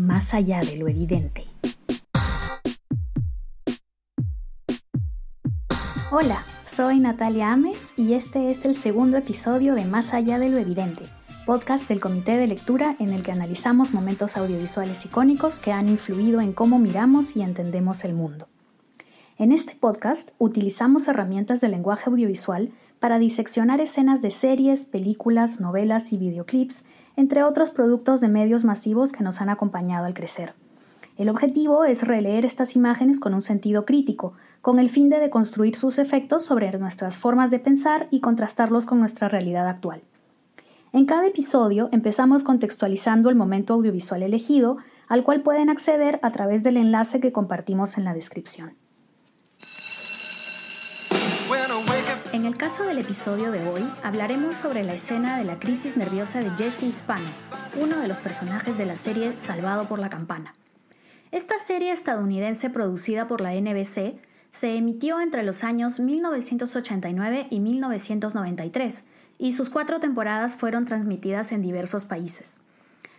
más allá de lo evidente. Hola, soy Natalia Ames y este es el segundo episodio de Más allá de lo evidente, podcast del Comité de Lectura en el que analizamos momentos audiovisuales icónicos que han influido en cómo miramos y entendemos el mundo. En este podcast utilizamos herramientas de lenguaje audiovisual para diseccionar escenas de series, películas, novelas y videoclips entre otros productos de medios masivos que nos han acompañado al crecer. El objetivo es releer estas imágenes con un sentido crítico, con el fin de deconstruir sus efectos sobre nuestras formas de pensar y contrastarlos con nuestra realidad actual. En cada episodio empezamos contextualizando el momento audiovisual elegido, al cual pueden acceder a través del enlace que compartimos en la descripción. En el caso del episodio de hoy, hablaremos sobre la escena de la crisis nerviosa de Jesse Hispano, uno de los personajes de la serie Salvado por la Campana. Esta serie estadounidense producida por la NBC se emitió entre los años 1989 y 1993 y sus cuatro temporadas fueron transmitidas en diversos países.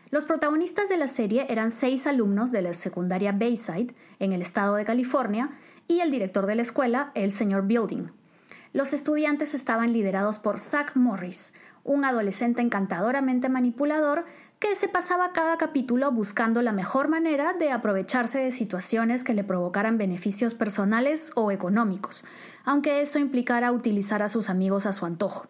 Los protagonistas de la serie eran seis alumnos de la secundaria Bayside en el estado de California y el director de la escuela, el señor Building. Los estudiantes estaban liderados por Zach Morris, un adolescente encantadoramente manipulador que se pasaba cada capítulo buscando la mejor manera de aprovecharse de situaciones que le provocaran beneficios personales o económicos, aunque eso implicara utilizar a sus amigos a su antojo.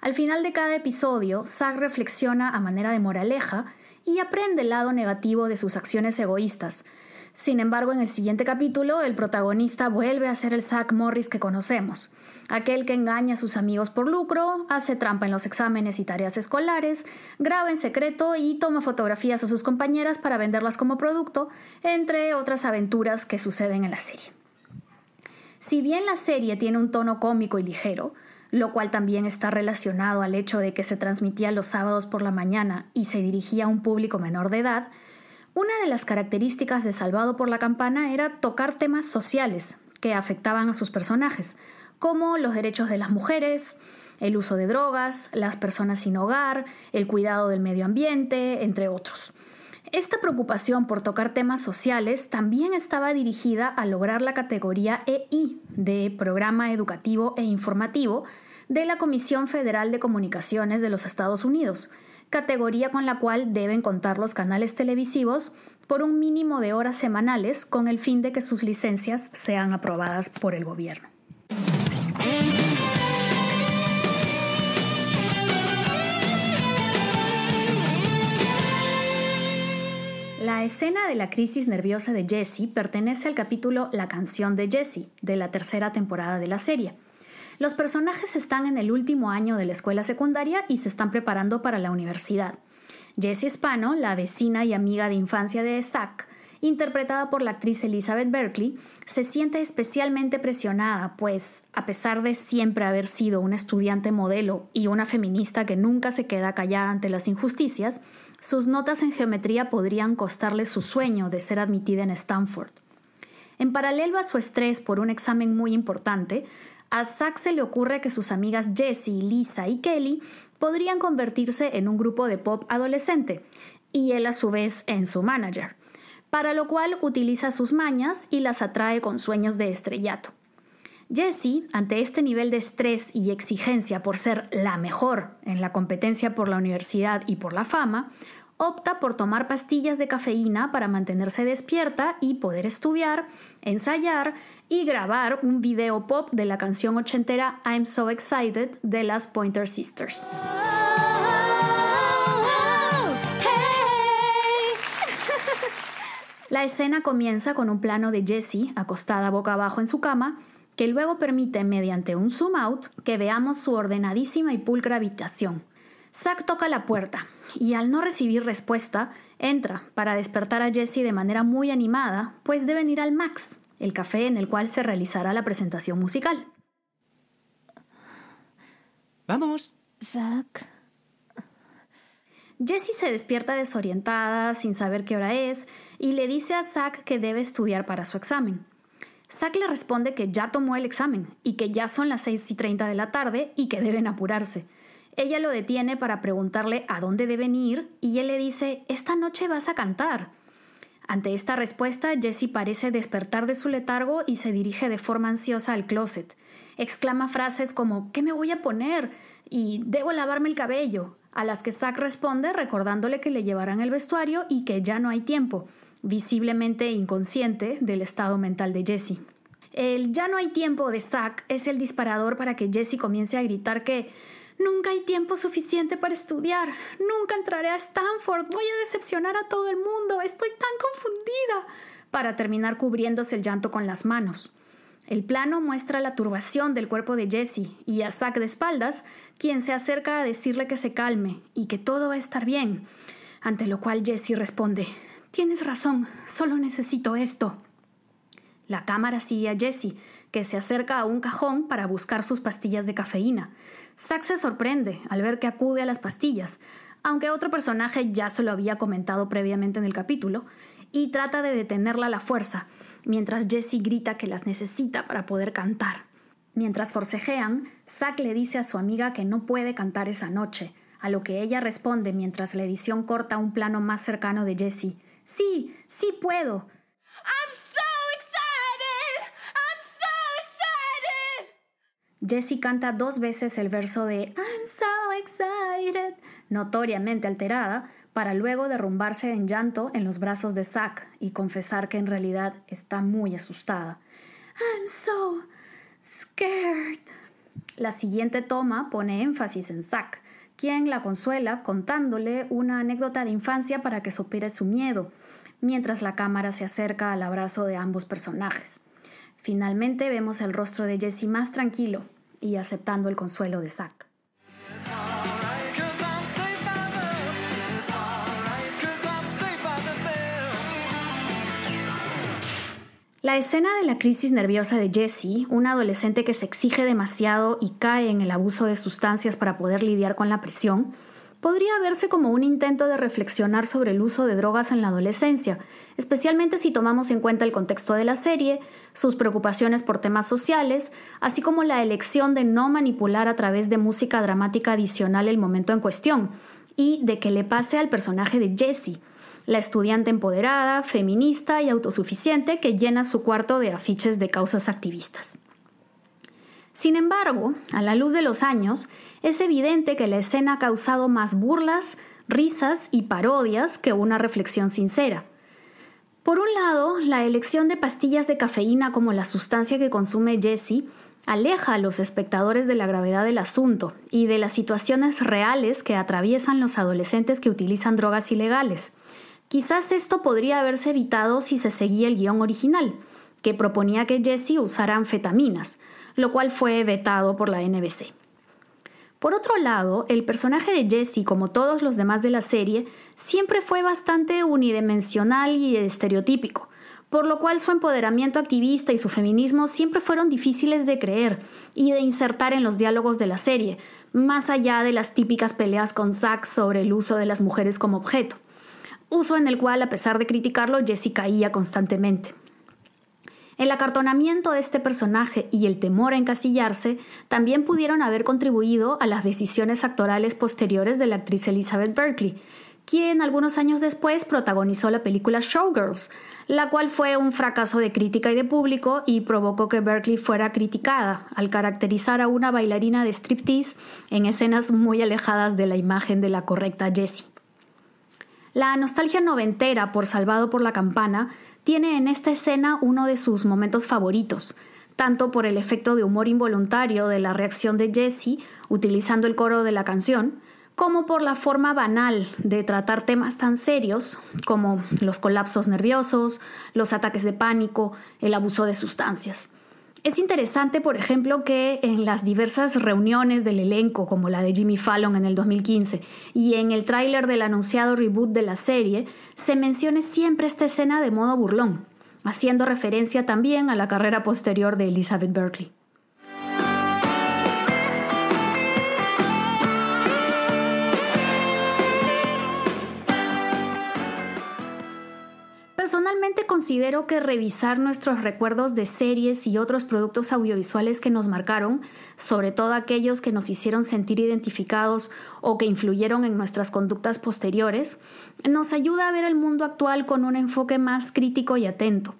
Al final de cada episodio, Zach reflexiona a manera de moraleja y aprende el lado negativo de sus acciones egoístas, sin embargo, en el siguiente capítulo, el protagonista vuelve a ser el Zack Morris que conocemos, aquel que engaña a sus amigos por lucro, hace trampa en los exámenes y tareas escolares, graba en secreto y toma fotografías a sus compañeras para venderlas como producto, entre otras aventuras que suceden en la serie. Si bien la serie tiene un tono cómico y ligero, lo cual también está relacionado al hecho de que se transmitía los sábados por la mañana y se dirigía a un público menor de edad, una de las características de Salvado por la Campana era tocar temas sociales que afectaban a sus personajes, como los derechos de las mujeres, el uso de drogas, las personas sin hogar, el cuidado del medio ambiente, entre otros. Esta preocupación por tocar temas sociales también estaba dirigida a lograr la categoría EI de Programa Educativo e Informativo de la Comisión Federal de Comunicaciones de los Estados Unidos, categoría con la cual deben contar los canales televisivos por un mínimo de horas semanales con el fin de que sus licencias sean aprobadas por el gobierno. La escena de la crisis nerviosa de Jesse pertenece al capítulo La canción de Jesse, de la tercera temporada de la serie. Los personajes están en el último año de la escuela secundaria y se están preparando para la universidad. Jessie Spano, la vecina y amiga de infancia de Zack, interpretada por la actriz Elizabeth Berkley, se siente especialmente presionada, pues, a pesar de siempre haber sido una estudiante modelo y una feminista que nunca se queda callada ante las injusticias, sus notas en geometría podrían costarle su sueño de ser admitida en Stanford. En paralelo a su estrés por un examen muy importante, a Zack se le ocurre que sus amigas Jessie, Lisa y Kelly podrían convertirse en un grupo de pop adolescente, y él a su vez en su manager, para lo cual utiliza sus mañas y las atrae con sueños de estrellato. Jessie, ante este nivel de estrés y exigencia por ser la mejor en la competencia por la universidad y por la fama, opta por tomar pastillas de cafeína para mantenerse despierta y poder estudiar, ensayar y grabar un video pop de la canción ochentera I'm So Excited de las Pointer Sisters. La escena comienza con un plano de Jessie acostada boca abajo en su cama, que luego permite, mediante un zoom out, que veamos su ordenadísima y pulcra habitación. Zack toca la puerta y al no recibir respuesta, entra para despertar a Jessie de manera muy animada, pues deben ir al Max, el café en el cual se realizará la presentación musical. ¡Vamos! Zack. Jessie se despierta desorientada, sin saber qué hora es, y le dice a Zack que debe estudiar para su examen. Zack le responde que ya tomó el examen y que ya son las 6 y 30 de la tarde y que deben apurarse. Ella lo detiene para preguntarle a dónde deben ir y él le dice, esta noche vas a cantar. Ante esta respuesta, Jessie parece despertar de su letargo y se dirige de forma ansiosa al closet. Exclama frases como ¿qué me voy a poner? y debo lavarme el cabello, a las que Zack responde recordándole que le llevarán el vestuario y que ya no hay tiempo, visiblemente inconsciente del estado mental de Jessie. El ya no hay tiempo de Zack es el disparador para que Jessie comience a gritar que Nunca hay tiempo suficiente para estudiar. Nunca entraré a Stanford. Voy a decepcionar a todo el mundo. Estoy tan confundida. Para terminar cubriéndose el llanto con las manos. El plano muestra la turbación del cuerpo de Jesse y a Zack de espaldas, quien se acerca a decirle que se calme y que todo va a estar bien. Ante lo cual Jesse responde: Tienes razón, solo necesito esto. La cámara sigue a Jesse, que se acerca a un cajón para buscar sus pastillas de cafeína. Zack se sorprende al ver que acude a las pastillas, aunque otro personaje ya se lo había comentado previamente en el capítulo, y trata de detenerla a la fuerza, mientras Jessie grita que las necesita para poder cantar. Mientras forcejean, Zack le dice a su amiga que no puede cantar esa noche, a lo que ella responde mientras la edición corta un plano más cercano de Jessie. Sí, sí puedo. Jessie canta dos veces el verso de I'm so excited, notoriamente alterada, para luego derrumbarse en llanto en los brazos de Zack y confesar que en realidad está muy asustada. I'm so scared. La siguiente toma pone énfasis en Zack, quien la consuela contándole una anécdota de infancia para que supere su miedo, mientras la cámara se acerca al abrazo de ambos personajes. Finalmente vemos el rostro de Jesse más tranquilo y aceptando el consuelo de Zack. La escena de la crisis nerviosa de Jessie, una adolescente que se exige demasiado y cae en el abuso de sustancias para poder lidiar con la presión, podría verse como un intento de reflexionar sobre el uso de drogas en la adolescencia, especialmente si tomamos en cuenta el contexto de la serie, sus preocupaciones por temas sociales, así como la elección de no manipular a través de música dramática adicional el momento en cuestión, y de que le pase al personaje de Jessie, la estudiante empoderada, feminista y autosuficiente que llena su cuarto de afiches de causas activistas. Sin embargo, a la luz de los años, es evidente que la escena ha causado más burlas, risas y parodias que una reflexión sincera. Por un lado, la elección de pastillas de cafeína como la sustancia que consume Jessie aleja a los espectadores de la gravedad del asunto y de las situaciones reales que atraviesan los adolescentes que utilizan drogas ilegales. Quizás esto podría haberse evitado si se seguía el guion original, que proponía que Jessie usara anfetaminas, lo cual fue vetado por la NBC. Por otro lado, el personaje de Jesse, como todos los demás de la serie, siempre fue bastante unidimensional y estereotípico, por lo cual su empoderamiento activista y su feminismo siempre fueron difíciles de creer y de insertar en los diálogos de la serie, más allá de las típicas peleas con Zack sobre el uso de las mujeres como objeto, uso en el cual, a pesar de criticarlo, Jesse caía constantemente. El acartonamiento de este personaje y el temor a encasillarse también pudieron haber contribuido a las decisiones actorales posteriores de la actriz Elizabeth Berkley, quien algunos años después protagonizó la película Showgirls, la cual fue un fracaso de crítica y de público y provocó que Berkeley fuera criticada al caracterizar a una bailarina de striptease en escenas muy alejadas de la imagen de la correcta Jessie. La nostalgia noventera por Salvado por la Campana tiene en esta escena uno de sus momentos favoritos, tanto por el efecto de humor involuntario de la reacción de Jesse utilizando el coro de la canción, como por la forma banal de tratar temas tan serios como los colapsos nerviosos, los ataques de pánico, el abuso de sustancias. Es interesante, por ejemplo, que en las diversas reuniones del elenco, como la de Jimmy Fallon en el 2015, y en el tráiler del anunciado reboot de la serie, se mencione siempre esta escena de modo burlón, haciendo referencia también a la carrera posterior de Elizabeth Berkley. Considero que revisar nuestros recuerdos de series y otros productos audiovisuales que nos marcaron, sobre todo aquellos que nos hicieron sentir identificados o que influyeron en nuestras conductas posteriores, nos ayuda a ver el mundo actual con un enfoque más crítico y atento.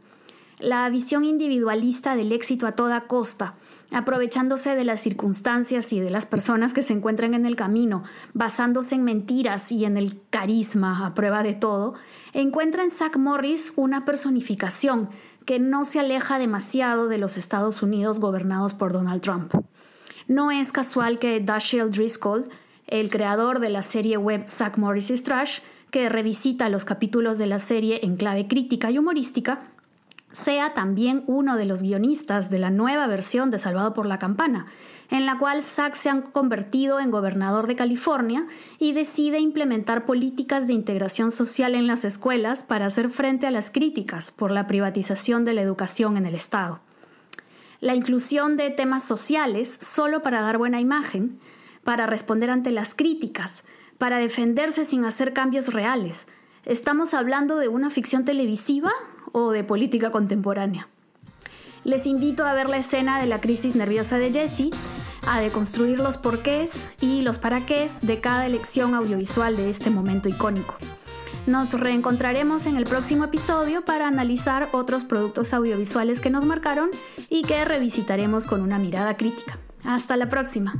La visión individualista del éxito a toda costa, aprovechándose de las circunstancias y de las personas que se encuentran en el camino, basándose en mentiras y en el carisma a prueba de todo, encuentra en Zach Morris una personificación que no se aleja demasiado de los Estados Unidos gobernados por Donald Trump. No es casual que Dashiell Driscoll, el creador de la serie web Zach Morris Trash, que revisita los capítulos de la serie en clave crítica y humorística, sea también uno de los guionistas de la nueva versión de Salvado por la Campana, en la cual Zack se ha convertido en gobernador de California y decide implementar políticas de integración social en las escuelas para hacer frente a las críticas por la privatización de la educación en el Estado. La inclusión de temas sociales solo para dar buena imagen, para responder ante las críticas, para defenderse sin hacer cambios reales. ¿Estamos hablando de una ficción televisiva o de política contemporánea. Les invito a ver la escena de la crisis nerviosa de Jesse, a deconstruir los porqués y los paraqués de cada elección audiovisual de este momento icónico. Nos reencontraremos en el próximo episodio para analizar otros productos audiovisuales que nos marcaron y que revisitaremos con una mirada crítica. Hasta la próxima.